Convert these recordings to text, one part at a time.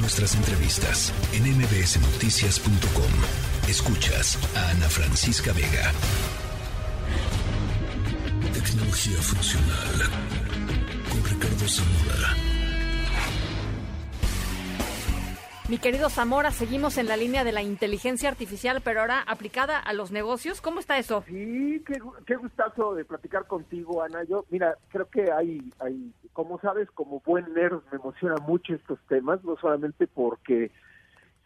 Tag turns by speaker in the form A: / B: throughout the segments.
A: Nuestras entrevistas en mbsnoticias.com. Escuchas a Ana Francisca Vega. Tecnología funcional con Ricardo Zamora.
B: Mi querido Zamora, seguimos en la línea de la inteligencia artificial, pero ahora aplicada a los negocios. ¿Cómo está eso?
C: Sí, qué, qué gustazo de platicar contigo, Ana. Yo, mira, creo que hay, hay, como sabes, como buen nerd me emociona mucho estos temas, no solamente porque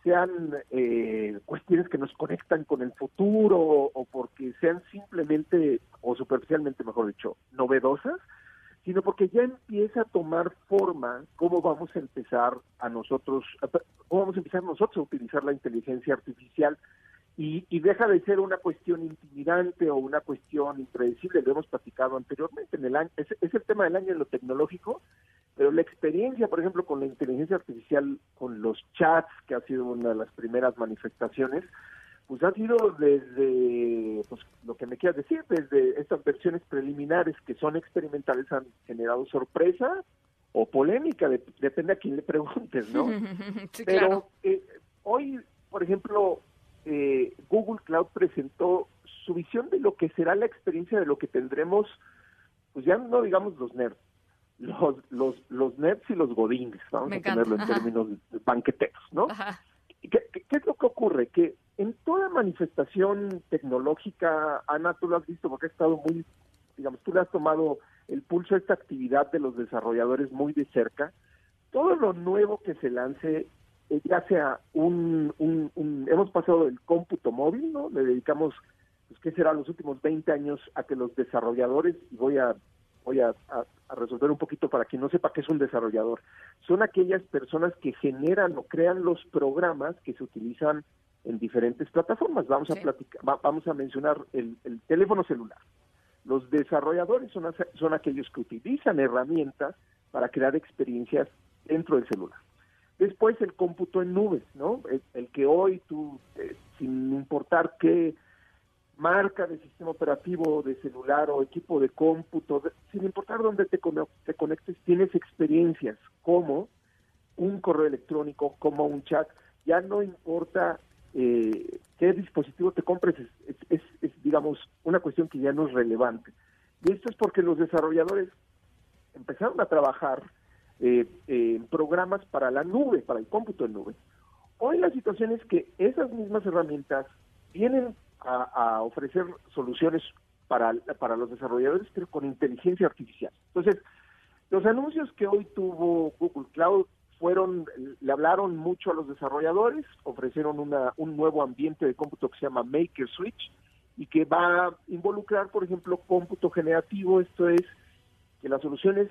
C: sean eh, cuestiones que nos conectan con el futuro o porque sean simplemente o superficialmente, mejor dicho, novedosas, sino porque ya empieza a tomar forma cómo vamos a empezar a nosotros, cómo vamos a empezar nosotros a utilizar la inteligencia artificial. Y, deja de ser una cuestión intimidante o una cuestión impredecible, lo hemos platicado anteriormente, en el año, es, es el tema del año en lo tecnológico, pero la experiencia, por ejemplo, con la inteligencia artificial, con los chats, que ha sido una de las primeras manifestaciones, pues ha sido desde, pues lo que me quieras decir, desde estas versiones preliminares que son experimentales han generado sorpresa o polémica, depende a quién le preguntes, ¿no? Pero eh, hoy, por ejemplo, eh, Google Cloud presentó su visión de lo que será la experiencia de lo que tendremos, pues ya no digamos los nerds, los, los, los nerds y los godines, vamos a ponerlo en términos banqueteros, ¿no? ¿Qué, ¿Qué, es lo que ocurre? Que en toda manifestación tecnológica, Ana, tú lo has visto porque has estado muy, digamos, tú le has tomado el pulso a esta actividad de los desarrolladores muy de cerca. Todo lo nuevo que se lance, eh, ya sea un, un, hemos pasado del cómputo móvil, ¿no? Le dedicamos, pues, ¿qué será? Los últimos 20 años a que los desarrolladores, y voy a voy a, a, resolver un poquito para quien no sepa qué es un desarrollador. Son aquellas personas que generan o crean los programas que se utilizan en diferentes plataformas. Vamos a platicar, vamos a mencionar el, teléfono celular. Los desarrolladores son, son aquellos que utilizan herramientas para crear experiencias dentro del celular. Después el cómputo en nubes, ¿no? El, que hoy tú, eh, sin importar qué marca de sistema operativo de celular o equipo de cómputo, sin importar dónde te, te conectes, tienes experiencias como un correo electrónico, como un chat. Ya no importa eh, qué dispositivo te compres es, digamos, una cuestión que ya no es relevante. Y esto es porque los desarrolladores empezaron a trabajar eh, en programas para la nube, para el cómputo en nube. Hoy la situación es que esas mismas herramientas vienen a, ofrecer soluciones para, para los desarrolladores, pero con inteligencia artificial. Entonces, los anuncios que hoy tuvo Google Cloud fueron, le hablaron mucho a los desarrolladores, ofrecieron una, un nuevo ambiente de cómputo que se llama Maker Switch y que va a involucrar, por ejemplo, cómputo generativo, esto es que las soluciones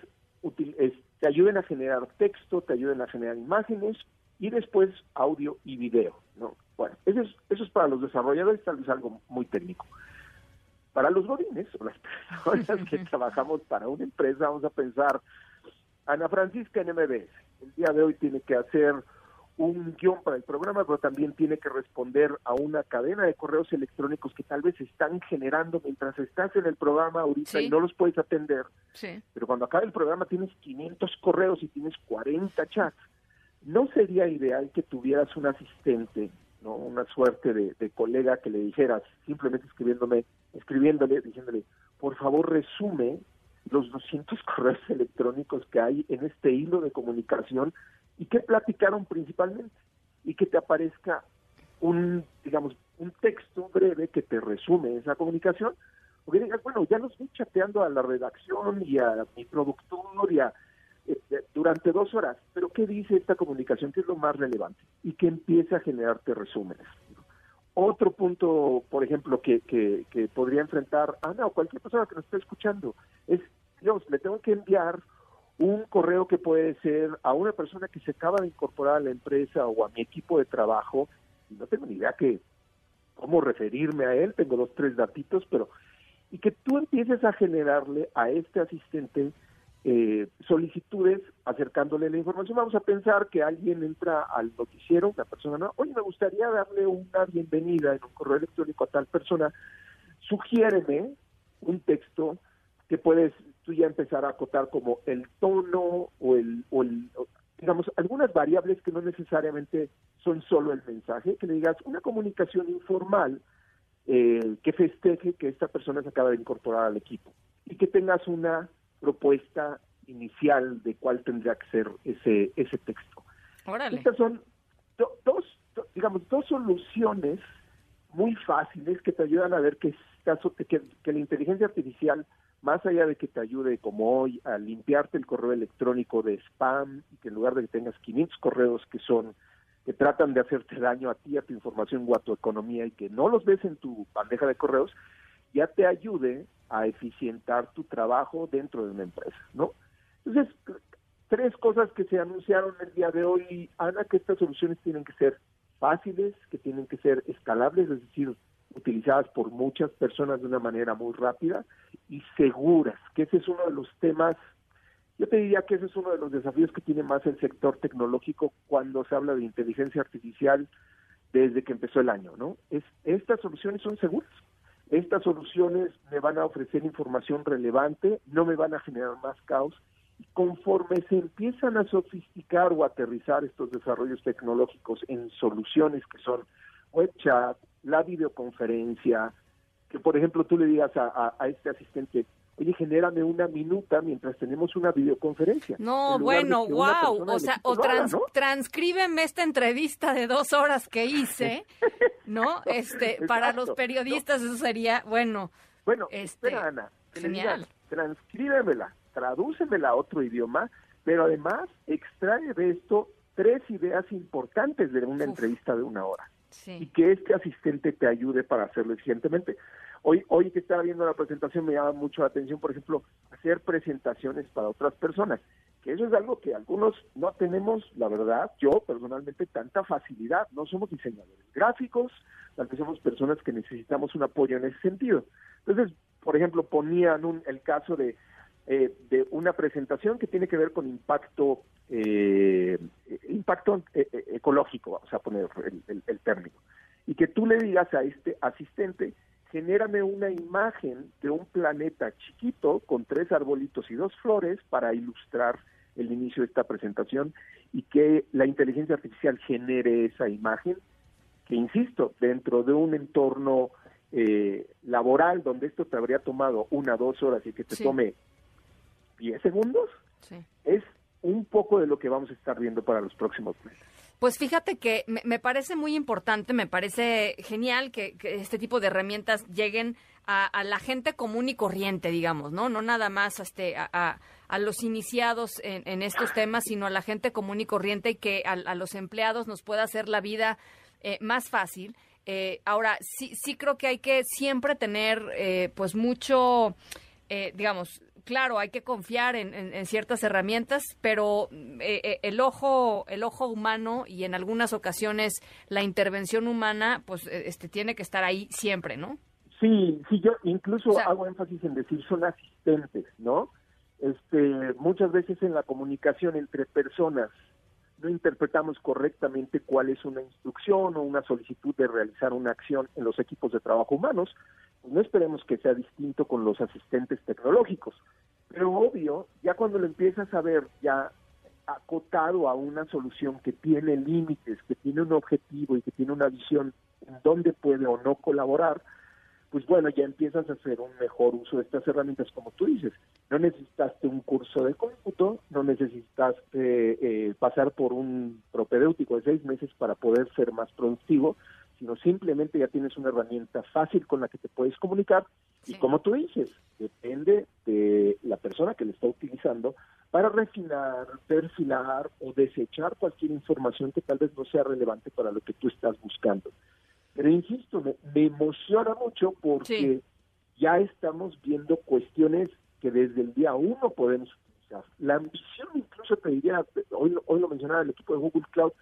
C: te ayuden a generar texto, te ayuden a generar imágenes y después audio y video, ¿no? Bueno, eso es, eso es para los desarrolladores tal vez algo muy técnico. Para los godines o las personas que trabajamos para una empresa, vamos a pensar, Ana Francisca en MBS, el día de hoy tiene que hacer un guion para el programa, pero también tiene que responder a una cadena de correos electrónicos que tal vez están generando mientras estás en el programa ahorita y no los puedes atender. Pero cuando acabe el programa tienes 500 correos y tienes 40 chats. ¿No sería ideal que tuvieras un asistente, no una suerte de, colega que le dijeras, simplemente escribiéndome, escribiéndole, diciéndole, por favor resume los 200 correos electrónicos que hay en este hilo de comunicación y que platicaron principalmente y que te aparezca un, digamos, un texto breve que te resume esa comunicación, o que digas, bueno, ya no estoy chateando a la redacción y a mi productor y a, eh, durante dos horas, pero ¿qué dice esta comunicación? ¿Qué es lo más relevante? Y que empiece a generarte resúmenes. Otro punto, por ejemplo, que, que, que podría enfrentar Ana o cualquier persona que nos esté escuchando es Dios, le tengo que enviar un correo que puede ser a una persona que se acaba de incorporar a la empresa o a mi equipo de trabajo, no tengo ni idea que cómo referirme a él, tengo los tres datitos, pero y que tú empieces a generarle a este asistente eh, solicitudes acercándole la información. Vamos a pensar que alguien entra al noticiero, una persona, no, oye, me gustaría darle una bienvenida en un correo electrónico a tal persona, sugiéreme un texto que puedes tú ya empezar a acotar como el tono o el, o el digamos, algunas variables que no necesariamente son solo el mensaje, que le digas una comunicación informal eh, que festeje que esta persona se acaba de incorporar al equipo y que tengas una propuesta inicial de cuál tendría que ser ese, ese texto. Estas son dos, digamos, dos soluciones muy fáciles que te ayudan a ver que, que, que la inteligencia artificial más allá de que te ayude como hoy a limpiarte el correo electrónico de spam y que en lugar de que tengas 500 correos que son que tratan de hacerte daño a ti, a tu información o a tu economía y que no los ves en tu bandeja de correos, ya te ayude a eficientar tu trabajo dentro de una empresa, ¿no? Entonces, tres cosas que se anunciaron el día de hoy, Ana, que estas soluciones tienen que ser fáciles, que tienen que ser escalables, es decir, utilizadas por muchas personas de una manera muy rápida y seguras, que ese es uno de los temas, yo te diría que ese es uno de los desafíos que tiene más el sector tecnológico cuando se habla de inteligencia artificial desde que empezó el año, ¿no? Es, estas soluciones son seguras, estas soluciones me van a ofrecer información relevante, no me van a generar más caos, y conforme se empiezan a sofisticar o aterrizar estos desarrollos tecnológicos en soluciones que son web chat, la videoconferencia, que por ejemplo tú le digas a, este asistente, oye, genérame una minuta mientras tenemos una videoconferencia.
B: No, bueno, wow, o sea, o transcríbeme esta entrevista de dos horas que hice, ¿no? Este, para los periodistas eso sería, bueno.
C: Bueno, este, espera, Ana, genial. transcríbemela, tradúcemela a otro idioma, pero además extrae de esto tres ideas importantes de una entrevista de una hora y que este asistente te ayude para hacerlo eficientemente. Hoy, hoy que estaba viendo la presentación me llama mucho la atención, por ejemplo, hacer presentaciones para otras personas, que eso es algo que algunos no tenemos, la verdad, yo personalmente, tanta facilidad, no somos diseñadores gráficos, tal vez somos personas que necesitamos un apoyo en ese sentido. Entonces, por ejemplo, ponían un, el caso de, eh, de una presentación que tiene que ver con impacto eh, impacto eh, eh, ecológico, vamos a poner el, término, y que tú le digas a este asistente, genérame una imagen de un planeta chiquito con tres arbolitos y dos flores para ilustrar el inicio de esta presentación y que la inteligencia artificial genere esa imagen, que insisto, dentro de un entorno eh, laboral donde esto te habría tomado una, dos horas y que te tome diez segundos, es un poco de lo que vamos a estar viendo para los próximos meses.
B: Pues fíjate que me, parece muy importante, me parece genial que, este tipo de herramientas lleguen a, la gente común y corriente, digamos, ¿no? No nada más este, a, los iniciados en, estos temas, sino a la gente común y corriente y que a, los empleados nos pueda hacer la vida eh, más fácil. Eh, ahora, sí, sí creo que hay que siempre tener, eh, pues, mucho, digamos, claro, hay que confiar en, ciertas herramientas, pero eh, eh, el ojo, el ojo humano y en algunas ocasiones la intervención humana, pues eh, este tiene que estar ahí siempre, ¿no?
C: Sí, sí, yo incluso hago énfasis en decir son asistentes, ¿no? Este, muchas veces en la comunicación entre personas no interpretamos correctamente cuál es una instrucción o una solicitud de realizar una acción en los equipos de trabajo humanos. Pues no esperemos que sea distinto con los asistentes tecnológicos. Pero obvio, ya cuando lo empiezas a ver ya acotado a una solución que tiene límites, que tiene un objetivo y que tiene una visión en dónde puede o no colaborar, pues bueno, ya empiezas a hacer un mejor uso de estas herramientas, como tú dices. No necesitaste un curso de cómputo, no necesitaste eh, pasar por un propedéutico de seis meses para poder ser más productivo, sino simplemente ya tienes una herramienta fácil con la que te puedes comunicar y como tú dices, depende de la persona que le está utilizando para refinar, perfilar o desechar cualquier información que tal vez no sea relevante para lo que tú estás buscando. Pero insisto, me, emociona mucho porque ya estamos viendo cuestiones que desde el día uno podemos utilizar. La ambición, incluso te diría, hoy, hoy lo mencionaba el equipo de Google Cloud,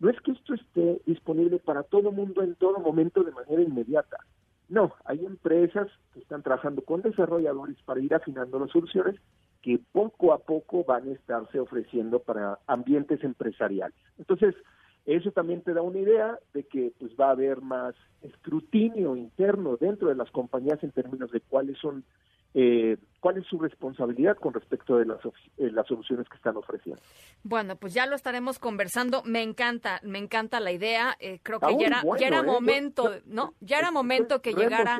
C: no es que esto esté disponible para todo mundo en todo momento de manera inmediata. No, hay empresas que están trabajando con desarrolladores para ir afinando las soluciones que poco a poco van a estarse ofreciendo para ambientes empresariales. Entonces, eso también te da una idea de que pues va a haber más escrutinio interno dentro de las compañías en términos de cuáles son eh, cuál es su responsabilidad con respecto de las, eh, las soluciones que están ofreciendo.
B: Bueno, pues ya lo estaremos conversando. Me encanta, me encanta la idea. Eh, creo que ya era, ya era momento, ¿no? Ya era momento que llegara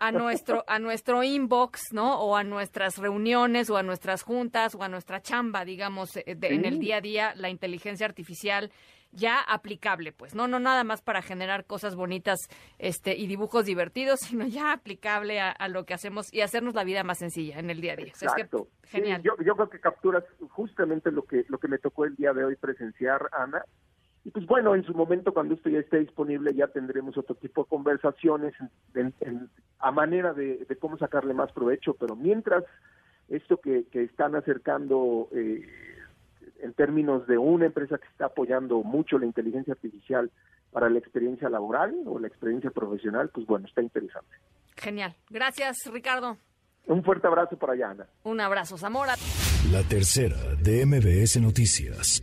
B: a nuestro a nuestro inbox, ¿no? O a nuestras reuniones o a nuestras juntas o a nuestra chamba, digamos, en el día a día, la inteligencia artificial ya aplicable, pues, no, no nada más para generar cosas bonitas este, y dibujos divertidos, sino ya aplicable a, lo que hacemos y hacernos la vida más sencilla en el día a día.
C: Exacto. genial. yo, yo creo que capturas justamente lo que, lo que me tocó el día de hoy presenciar, Ana. Y pues bueno, en su momento, cuando esto ya esté disponible, ya tendremos otro tipo de conversaciones a manera de, cómo sacarle más provecho, pero mientras esto que, que están acercando eh, en términos de una empresa que está apoyando mucho la inteligencia artificial para la experiencia laboral o la experiencia profesional, pues bueno, está interesante.
B: Genial. Gracias, Ricardo.
C: Un fuerte abrazo para allá, Ana.
B: Un abrazo, Zamora.
A: La tercera de MBS Noticias.